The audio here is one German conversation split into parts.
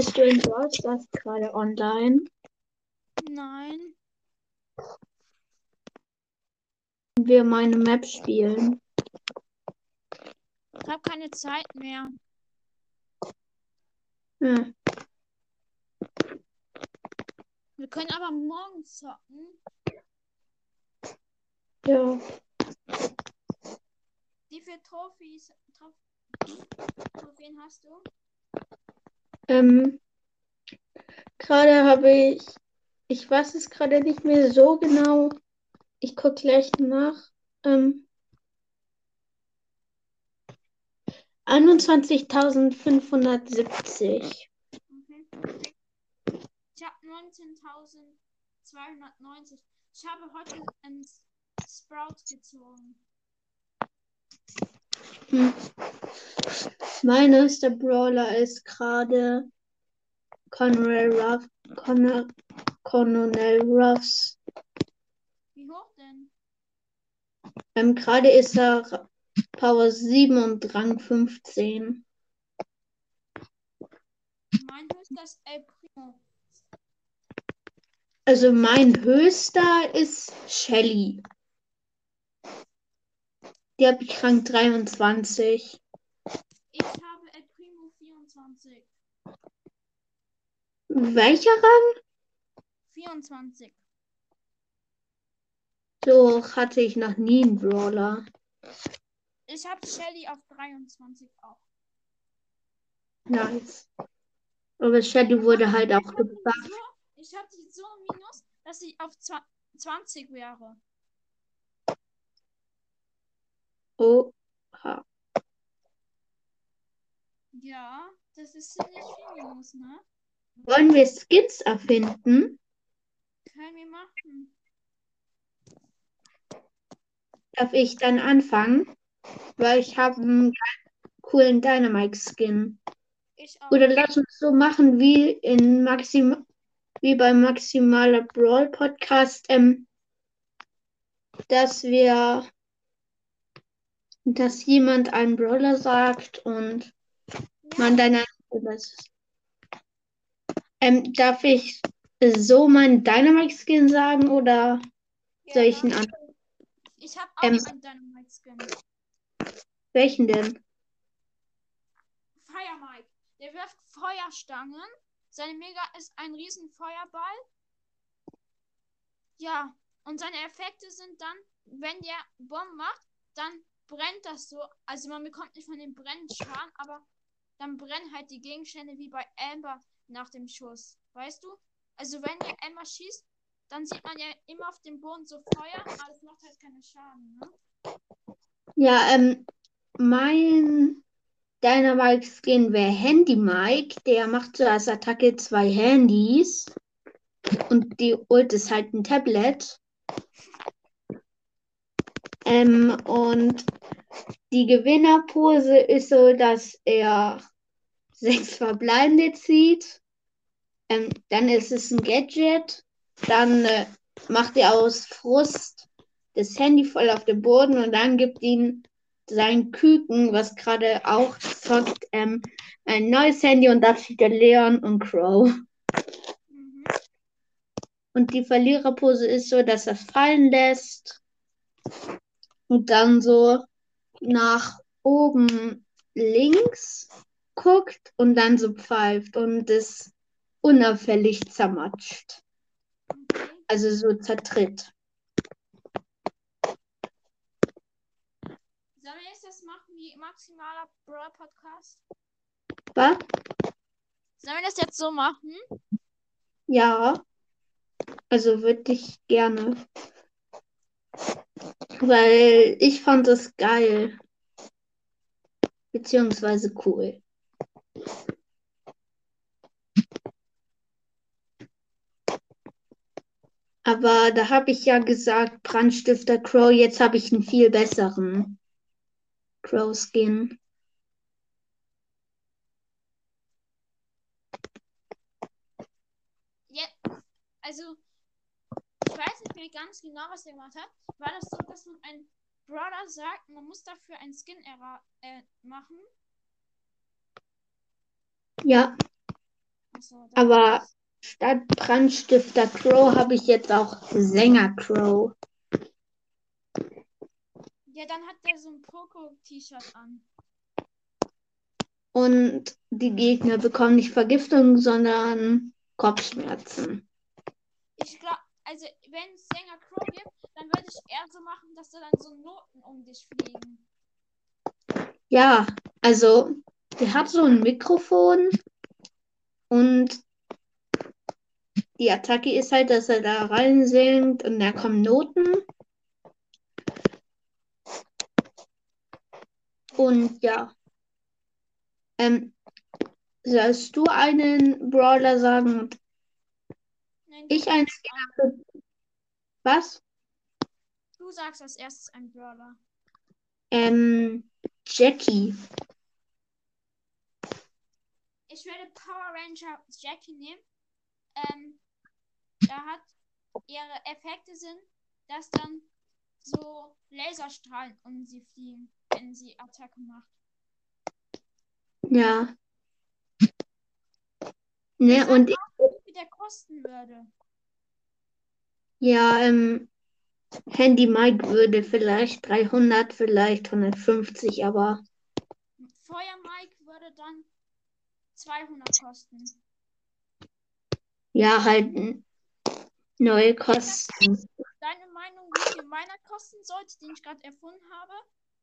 Bist du in Stars gerade online? Nein. Wir meine Map spielen. Ich habe keine Zeit mehr. Hm. Wir können aber morgen zocken. Ja. Wie viele Trophys, Trophäen hast du? Ähm, gerade habe ich, ich weiß es gerade nicht mehr so genau. Ich gucke gleich nach. Ähm, 21.570. Okay. Ich habe 19.290. Ich habe heute einen Sprout gezogen. Hm. Mein neuester Brawler ist gerade Conrad Ruff, Conor, Colonel Ruffs. Wie hoch denn? Ähm, gerade ist er Power 7 und Rang 15. Mein höchster ist El Primo. Also mein höchster ist Shelly. Die habe ich Rang 23. Ich habe El Primo 24. Welcher Rang? 24. So hatte ich noch nie einen Brawler. Ich habe Shelly auf 23 auch. Nice. Aber Shelly wurde halt auch Ich habe gebufft. so, ich hab die so minus, dass sie auf zwa- 20 wäre. Oha. Ja, das ist ziemlich viel minus, ne? Wollen wir Skins erfinden? Können wir machen. Darf ich dann anfangen? Weil ich habe einen coolen Dynamite-Skin. Oder lass uns so machen wie in Maxim wie beim Maximaler Brawl Podcast, ähm, dass wir, dass jemand einen Brawler sagt und man ja, dann das. Ähm, darf ich so meinen Dynamite-Skin sagen oder soll ich einen ja. anderen? Ich habe auch Ähm, einen Dynamite-Skin. Welchen denn? Fire Mike. Der wirft Feuerstangen. Seine Mega ist ein riesen Feuerball. Ja, und seine Effekte sind dann, wenn der Bomben macht, dann brennt das so. Also man bekommt nicht von dem Brennen Schaden, aber dann brennen halt die Gegenstände wie bei Amber nach dem Schuss. Weißt du? Also wenn der Amber schießt, dann sieht man ja immer auf dem Boden so Feuer, aber das macht halt keine Schaden, ne? Ja, ähm, mein Dynamite-Skin wäre Handy Mike. Der macht so als Attacke zwei Handys. Und die Ult ist halt ein Tablet. Ähm, und die Gewinnerpose ist so, dass er sechs Verbleibende zieht. Ähm, dann ist es ein Gadget. Dann äh, macht er aus Frust das Handy voll auf den Boden und dann gibt ihn sein Küken, was gerade auch zockt, ähm, ein neues Handy und da steht der Leon und Crow. Mhm. Und die Verliererpose ist so, dass er fallen lässt und dann so nach oben links guckt und dann so pfeift und es unauffällig zermatscht. Also so zertritt. Sollen wir jetzt das machen wie maximaler Brawl Podcast? Was? Sollen wir das jetzt so machen? Ja. Also würde ich gerne. Weil ich fand es geil. Beziehungsweise cool. Aber da habe ich ja gesagt, Brandstifter Crow, jetzt habe ich einen viel besseren Crow-Skin. Ja, also mehr ganz genau, was er gemacht hat. War das so, dass man ein Brawler sagt, man muss dafür einen Skin äh, machen? Ja, dann- Aber statt Brandstifter Crow habe ich jetzt auch Sänger Crow. Ja, dann hat der so ein Poco-T-Shirt an. Und die Gegner bekommen nicht Vergiftung, sondern Kopfschmerzen. Ich glaube, also wenn es Sänger Crow gibt, dann würde ich eher so machen, dass da dann so Noten um dich fliegen. Ja, also der hat so ein Mikrofon und die Attacke ist halt, dass er da rein singt und da kommen Noten. Und ja. Ähm, sollst du einen Brawler sagen und ich ein, was? Du sagst als erstes ein Brawler. Ähm, Jackie. Ich werde Power Ranger Jackie nehmen. Ähm, da hat ihre Effekte sind, dass dann so Laserstrahlen um sie fliegen, wenn sie Attacke macht. Ja. Ne, und viel der kosten würde. ja, ähm, Handy Mike würde vielleicht 300, vielleicht 150, aber Feuer Mike würde dann 200 kosten. ja, halt neue Kosten. Deine Meinung, wie viel meiner kosten sollte, den ich gerade erfunden habe?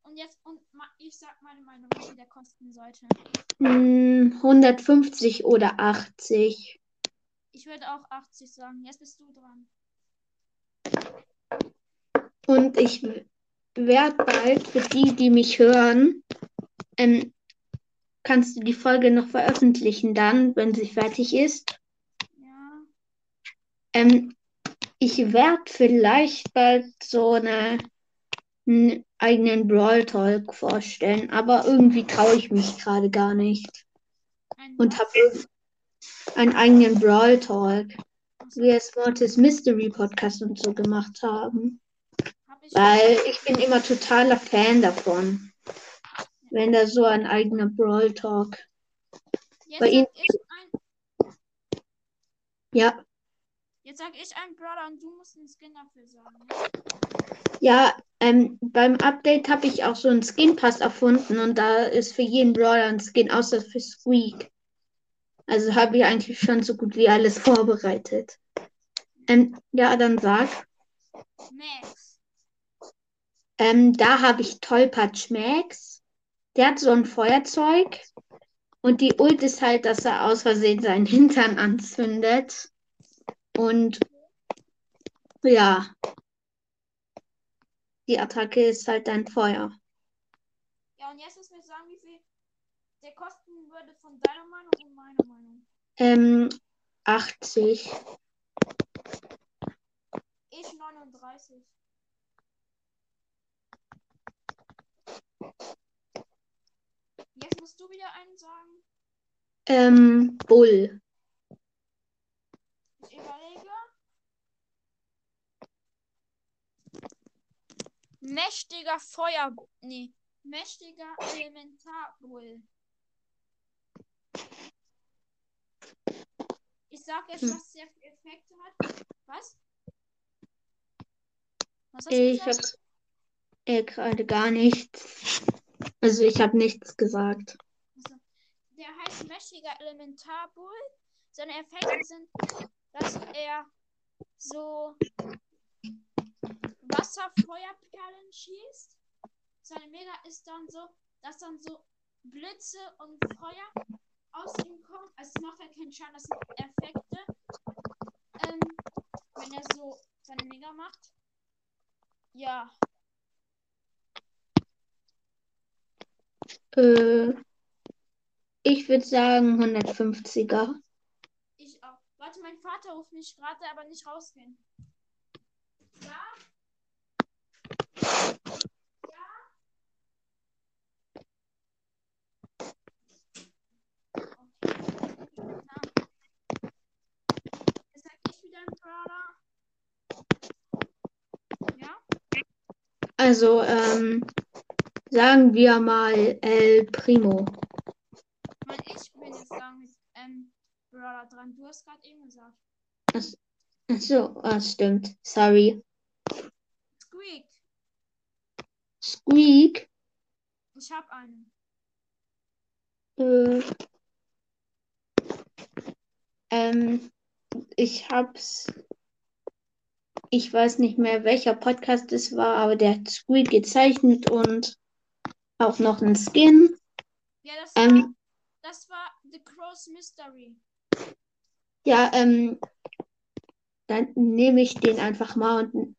Und jetzt, und ich sag meine Meinung, wie viel der kosten sollte. Hm, 150 oder 80. Ich würde auch 80 sagen. Jetzt bist du dran. Und ich werde bald für die, die mich hören, ähm, kannst du die Folge noch veröffentlichen dann, wenn sie fertig ist. Ja. Ähm, ich werde vielleicht bald so eine, einen eigenen Brawl Talk vorstellen, aber irgendwie traue ich mich gerade gar nicht. Ein Und habe einen eigenen Brawl Talk, wie es Mortis Mystery Podcast und so gemacht haben. hab ich Weil ich bin immer totaler Fan davon. Wenn da so ein eigener Brawl Talk. Jetzt bei sag Ihnen- ich ein, Ja, jetzt sag ich ein Brawler und du musst einen Skin dafür sagen. ja, ähm, beim Update habe ich auch so einen Skin Pass erfunden und da ist für jeden Brawler ein Skin, außer für Squeak. Also habe ich eigentlich schon so gut wie alles vorbereitet. Ähm, ja, dann sag. Max. Ähm, da habe ich Tollpatsch Max. Der hat so ein Feuerzeug. Und die Ult ist halt, dass er aus Versehen seinen Hintern anzündet. Und ja. Die Attacke ist halt ein Feuer. Ja, und jetzt musst du mir sagen, wie viel der kosten würde von deiner Meinung und meiner Meinung. Ähm, 80. Ich 39. Jetzt musst du wieder einen sagen. Ähm, Bull. Ich überlege. Mächtiger Feuer. Nee. Mächtiger Elementarbull. Sag jetzt, Hm. was der für Effekte hat. Was? Was hast du Ich gesagt? habe äh, gerade gar nichts. Also ich habe nichts gesagt. Also, der heißt mächtiger Elementarbull. Seine Effekte sind, dass er so Wasserfeuerperlen schießt. Seine Mega ist dann so, dass dann so Blitze und Feuer aus ihm kommen. Also es macht halt keinen Schaden, das sind Effekte. Ähm, wenn er so seine Mega macht. Ja, Äh, ich würde sagen 150er. ich auch. Warte, mein Vater ruft mich gerade, aber nicht rausgehen. Ja? Jetzt sag ich wieder ein Brawler. Ja? Also ähm, sagen wir mal El Primo. Ich will jetzt sagen, ähm, Brawler dran. Du hast gerade eben gesagt. Ach so, ah, stimmt. Sorry. Squeak. Squeak. Ich habe einen. Äh, ähm, ich hab's. Ich weiß nicht mehr, welcher Podcast es war, aber der hat Squeak gezeichnet und auch noch einen Skin. Ja, das war, Ähm, das war The Crow's Mystery. ja, ähm, dann nehme ich den einfach mal und,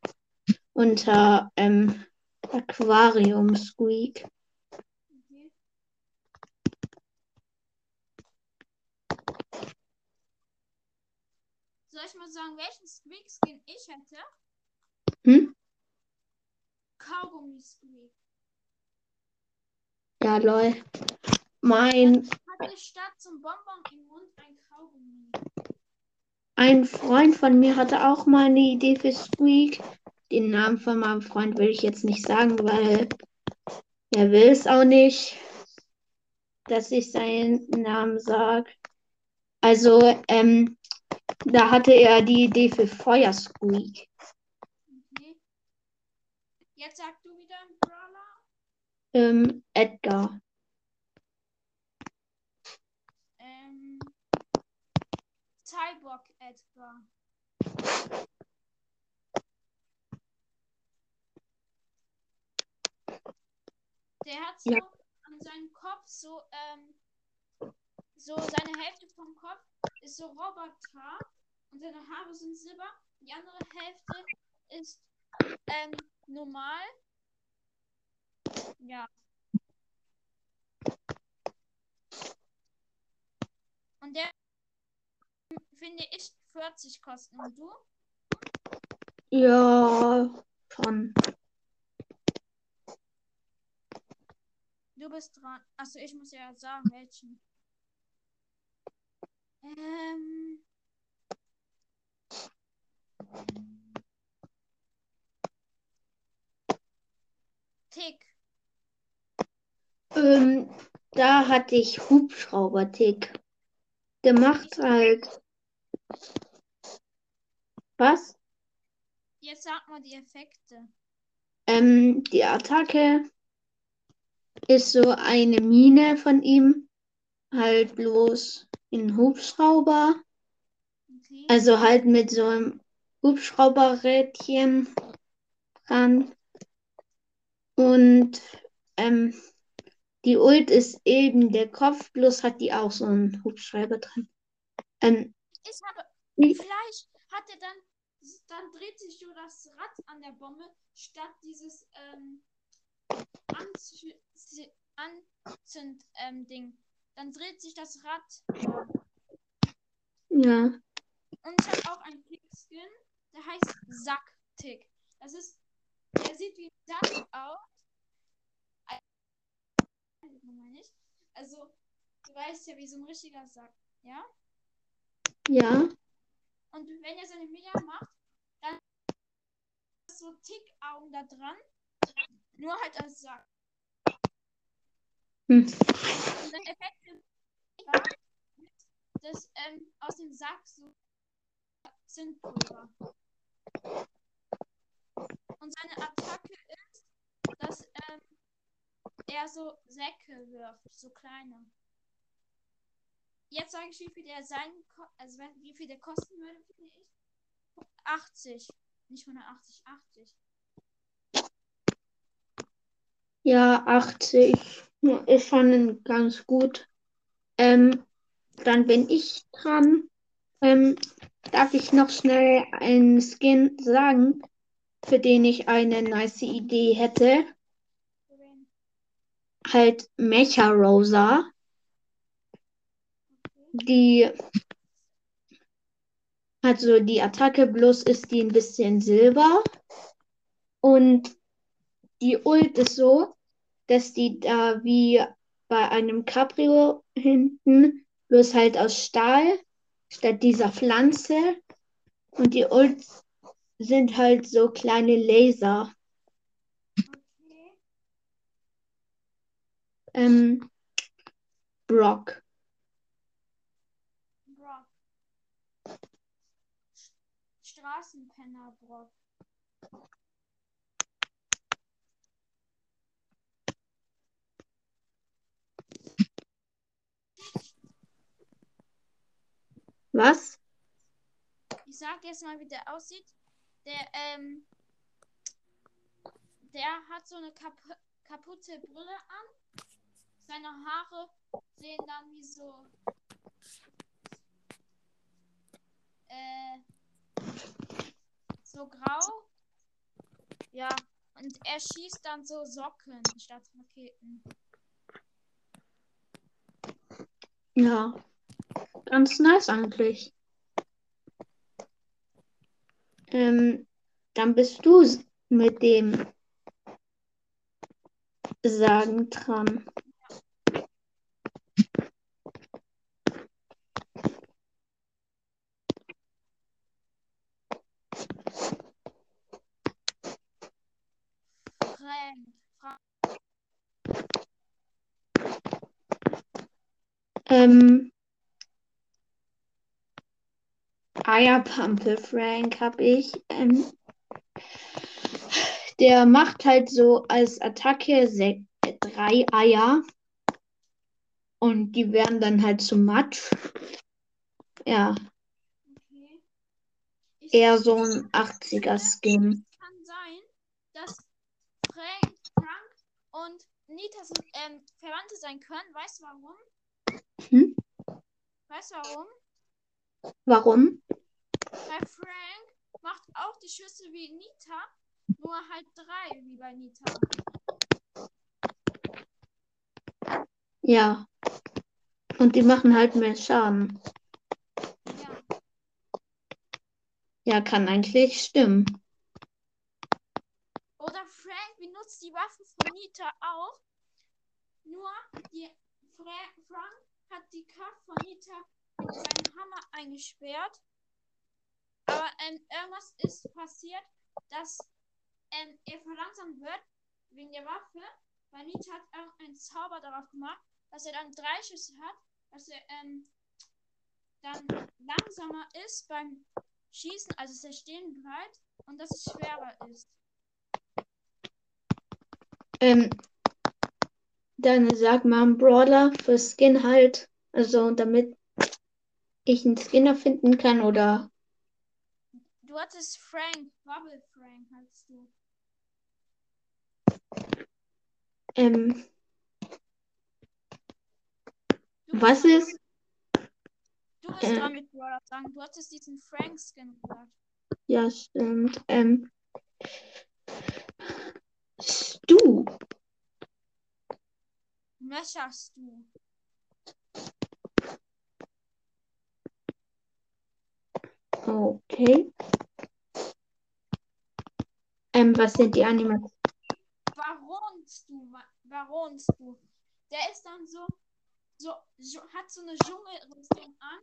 unter ähm, Aquarium Squeak. Okay. Soll ich mal sagen, welchen Squeak-Skin ich hätte? Hm? Kaugummi Squeak. Ja, lol. Mein, Hatte statt zum Bonbon im Mund ein Kaugummi. ein Freund von mir hatte auch mal eine Idee für Squeak. Den Namen von meinem Freund will ich jetzt nicht sagen, weil er will es auch nicht, dass ich seinen Namen sage. Also, ähm, da hatte er die Idee für Feuersqueak. Okay. Jetzt sag du wieder einen Brawler. Ähm, Edgar. Ähm. Cyborg Edgar. Der hat so Ja. an seinem Kopf so, ähm, so seine Hälfte vom Kopf ist so Roboter und seine Haare sind silber. Die andere Hälfte ist ähm, normal. Ja. Und der finde ich 40 kosten. Und du? Ja, schon. Du bist dran. Achso, ich muss ja sagen, welchen. Ähm. Tick. Ähm, da hatte ich Hubschrauber-Tick gemacht halt. Was? Jetzt sag mal die Effekte. Ähm, die Attacke ist so eine Mine von ihm, halt bloß in Hubschrauber. Okay. Also halt mit so einem Hubschrauberrädchen dran. Und ähm, die Ult ist eben der Kopf, bloß hat die auch so einen Hubschrauber drin. Ähm, Ich habe. wie- Vielleicht hat er dann. Dann dreht sich so das Rad an der Bombe, statt dieses ähm, Anzü Anzünd ähm, Ding. Dann dreht sich das Rad. Ja. ja, Und ich habe auch einen Tick-Skin, der heißt Sack-Tick. Das ist, der sieht wie ein Sack aus. Also, du weißt ja, wie so ein richtiger Sack, ja? ja, Und wenn er seine Mia macht, dann ist so Tick-Augen da dran. Nur halt als Sack. Hm. Und sein Effekt war, dass ähm, aus dem Sack so Zündpulver. Und seine Attacke ist, dass ähm, er so Säcke wirft, so kleine. Jetzt sage ich, wie viel der sein, also wie viel der kosten würde, finde ich. 80. Nicht 180, 80. ja, 80 ist schon ganz gut. Ähm, dann bin ich dran. Ähm, darf ich noch schnell einen Skin sagen, für den ich eine nice Idee hätte? Halt Mecha Rosa. Die also die Attacke bloß ist die ein bisschen silber. Und die Ult ist so, dass die da wie bei einem Cabrio hinten, bloß halt aus Stahl, statt dieser Pflanze. Und die Ults sind halt so kleine Laser. Okay. Ähm, Brock. Brock. Straßenpenner Brock. Was? Ich sag jetzt mal, wie der aussieht. Der, ähm, der hat so eine kap kaputte Brille an. Seine Haare sehen dann wie so, äh, so grau. Ja, und er schießt dann so Socken statt Raketen. Ja. Ganz nice eigentlich. Ähm, dann bist du mit dem Sagen dran. Ähm, Eierpampe Frank habe ich. Ähm, der macht halt so als Attacke drei Eier. Und die werden dann halt zu Matsch. Ja, Okay. Eher so ein 80er-Skin. kann sein, dass Frank, Frank und Nita ähm, Verwandte sein können. Weißt du warum? Hm? Weißt du warum? Warum? Weil Frank macht auch die Schüsse wie Nita, nur halt drei wie bei Nita. Ja. Und die machen halt mehr Schaden. Ja. Ja, kann eigentlich stimmen. Oder Frank benutzt die Waffen von Nita auch. Nur die Fra Frank hat die Kraft von Nita mit seinem Hammer eingesperrt. Aber ähm, irgendwas ist passiert, dass ähm, er verlangsamt wird wegen der Waffe. Weil Nita hat einen Zauber darauf gemacht, dass er dann drei Schüsse hat, dass er ähm, dann langsamer ist beim Schießen, also dass er stehen bleibt und dass es schwerer ist. Ähm, dann sag mal Brawler für Skin halt. Also damit ich einen Skinner finden kann oder Du hattest Frank, Bubble Frank hattest du. ähm, Du was bist ist? Du bist äh, dran mit Brawler sagen. Du hattest diesen Frank-Skin gesagt. Ja, stimmt. Ähm, Stu. Messerst Okay. Ähm, was sind die Animationen? Waronst du? Du? Der ist dann so, so, so hat so eine Dschungelrüstung an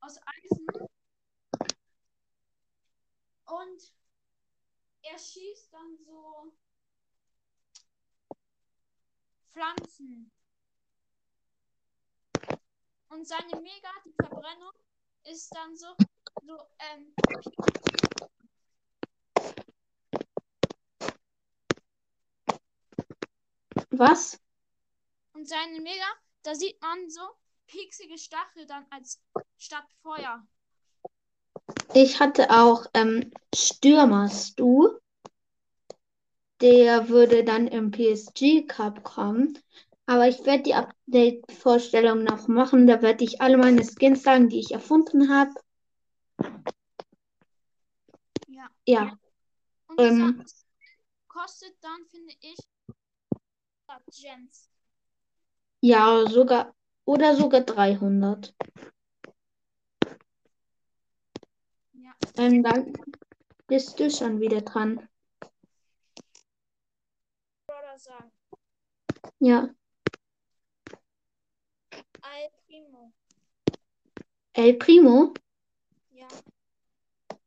aus Eisen. Und er schießt dann so Pflanzen. Und seine Mega, die Verbrennung, ist dann so, so, ähm, Was? und seine Mega, da sieht man so pieksige Stachel dann als statt Feuer. Ich hatte auch ähm, Stürmer Stu. Der würde dann im PSG Cup kommen. Aber ich werde die Update-Vorstellung noch machen. Da werde ich alle meine Skins sagen, die ich erfunden habe. Ja. Ja, Und Ähm. kostet dann, finde ich, Gems. ja, sogar oder sogar 300. Ja. Ähm, dann bist du schon wieder dran. Ja, Al Primo. El Primo.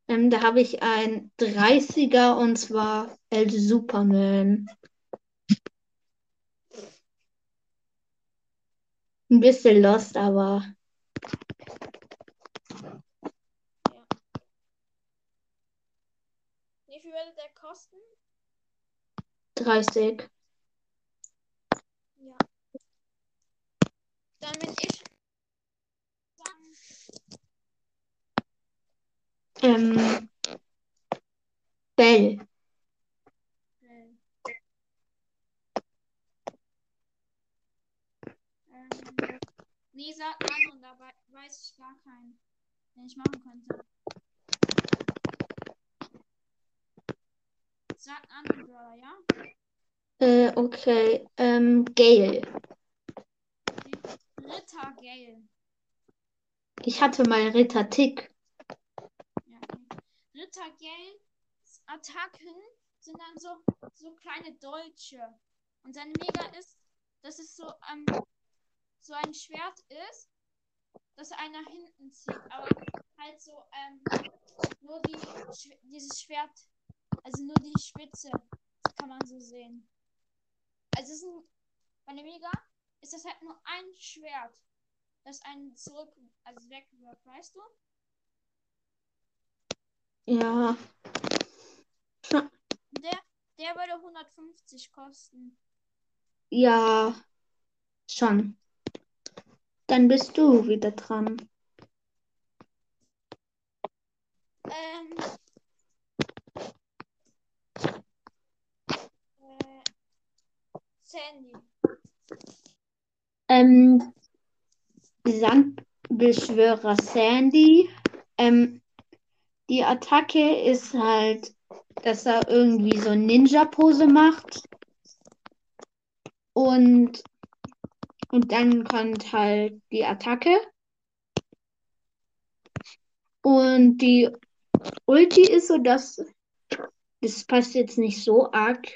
Ähm, da habe ich ein 30er und zwar El Superman. Ein bisschen lost, aber Ja. würde der kosten? 30. Ja. Dann bin ich sagen, Ähm, Bell. äh, ähm, nee, sag an und da wei- weiß ich gar keinen, den ich machen könnte. Sag an, Brawler, ja? Äh, okay. Ähm, Gale. Ritter Gale. Ich hatte mal Ritter Tick. Gales Attacken sind dann so, so kleine Dolche. Und seine Mega ist, dass es so, ähm, so ein Schwert ist, das einer hinten zieht. Aber halt so, ähm, nur die, dieses Schwert, also nur die Spitze, kann man so sehen. Also es ist ein, bei der Mega ist das halt nur ein Schwert, das einen zurück, also wegwirft, weißt du? Ja. Der, der würde 150 kosten. Ja. Schon. Dann bist du wieder dran. Ähm. Äh, Sandy. Ähm, Sandbeschwörer Sandy. Ähm, die Attacke ist halt, dass er irgendwie so Ninja-Pose macht. Und, und dann kommt halt die Attacke. Und die Ulti ist so, dass das passt jetzt nicht so arg,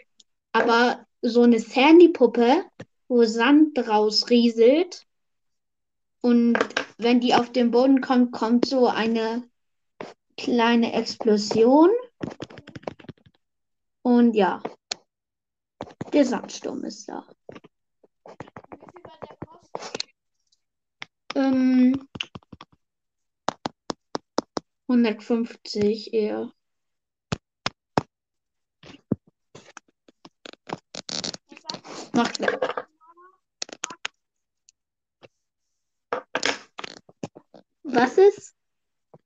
aber so eine Sandy-Puppe, wo Sand draus rieselt. Und wenn die auf den Boden kommt, kommt so eine kleine Explosion. Und ja, der Sandsturm ist da. Ähm, 150 eher. Macht weg. Was ist?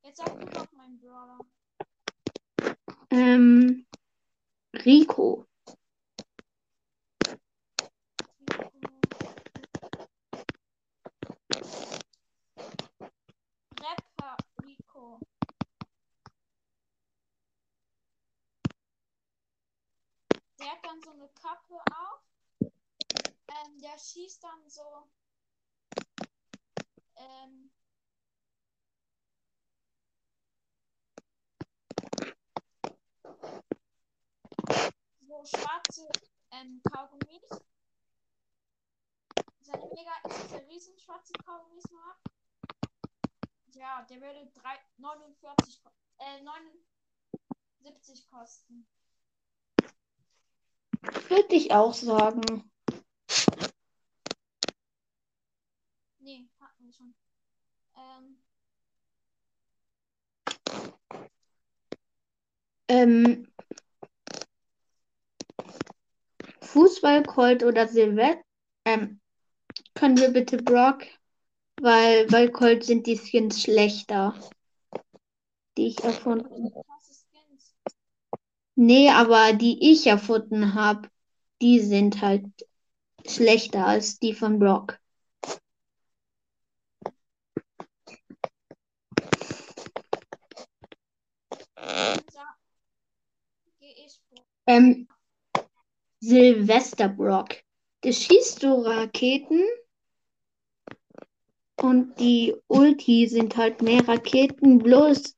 Jetzt sag du doch. Ähm, Rico. Rapper Rico. Der hat dann so eine Kappe auf. Ähm, der schießt dann so. Ähm, so schwarze ähm, Kaugummis. Seine Mega ist diese schwarze Kaugummis nur ab. Ja, der würde 3, 49, ko- äh, 79 kosten. Würde ich auch sagen. Nee, hatten wir schon. Ähm, Ähm, Fußball, Colt oder Silvester? Ähm, können wir bitte Brock? Weil bei Colt sind die Skins schlechter. Die ich erfunden Skins. Nee, aber die ich erfunden habe, die sind halt schlechter als die von Brock. Ähm, Silvester Brock. Der schießt so Raketen und die Ulti sind halt mehr Raketen, bloß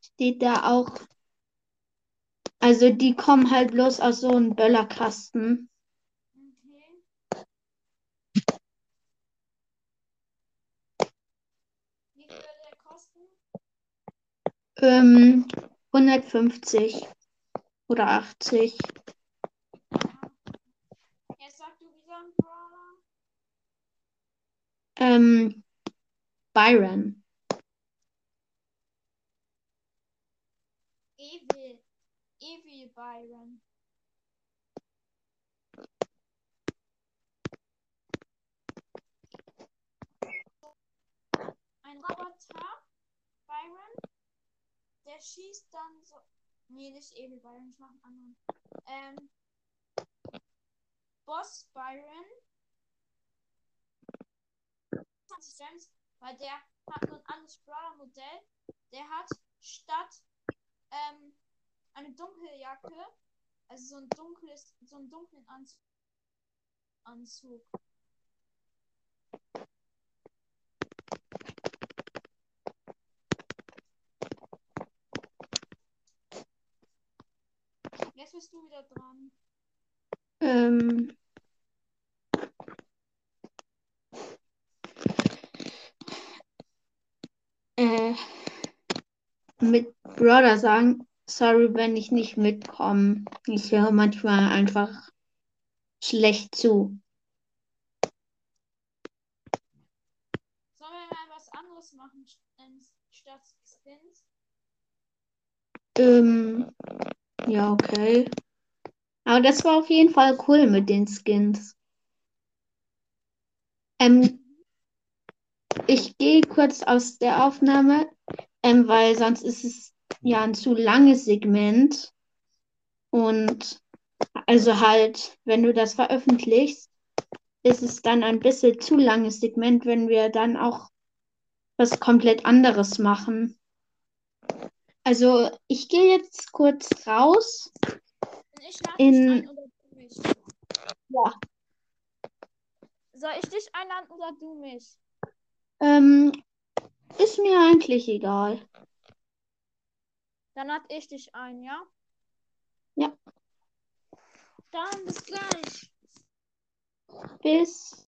steht da auch. Also die kommen halt bloß aus so einem Böllerkasten. Ähm, 150 oder 80. Ja. Jetzt sag du wieder ein Brawler. Ähm, Byron. Evil. Byron. Ein Roboter, Byron, der schießt dann so. Nee, nicht Evil Byron, ich mach einen anderen. Ähm, Boss Byron. 20 Gems, weil der hat nur ein anderes Brawler-Modell. Der hat statt ähm, eine dunkle Jacke, also so ein dunkles, so einen dunklen Anzug. Anzug. Jetzt bist du wieder dran. Ähm, äh, mit Brother sagen, sorry, wenn ich nicht mitkomme. Ich höre manchmal einfach schlecht zu. Sollen wir mal was anderes machen statt Skins? Ähm, ja, okay. Aber das war auf jeden Fall cool mit den Skins. Ähm, ich gehe kurz aus der Aufnahme, ähm, weil sonst ist es ja ein zu langes Segment. Und also halt, wenn du das veröffentlichst, ist es dann ein bisschen zu langes Segment, wenn wir dann auch was komplett anderes machen. Also ich gehe jetzt kurz raus. Ich In- dich ein oder du mich? Ja. Soll ich dich einladen oder du mich? Ähm, ist mir eigentlich egal. Dann lade ich dich ein, ja? Ja. Dann bis gleich. Bis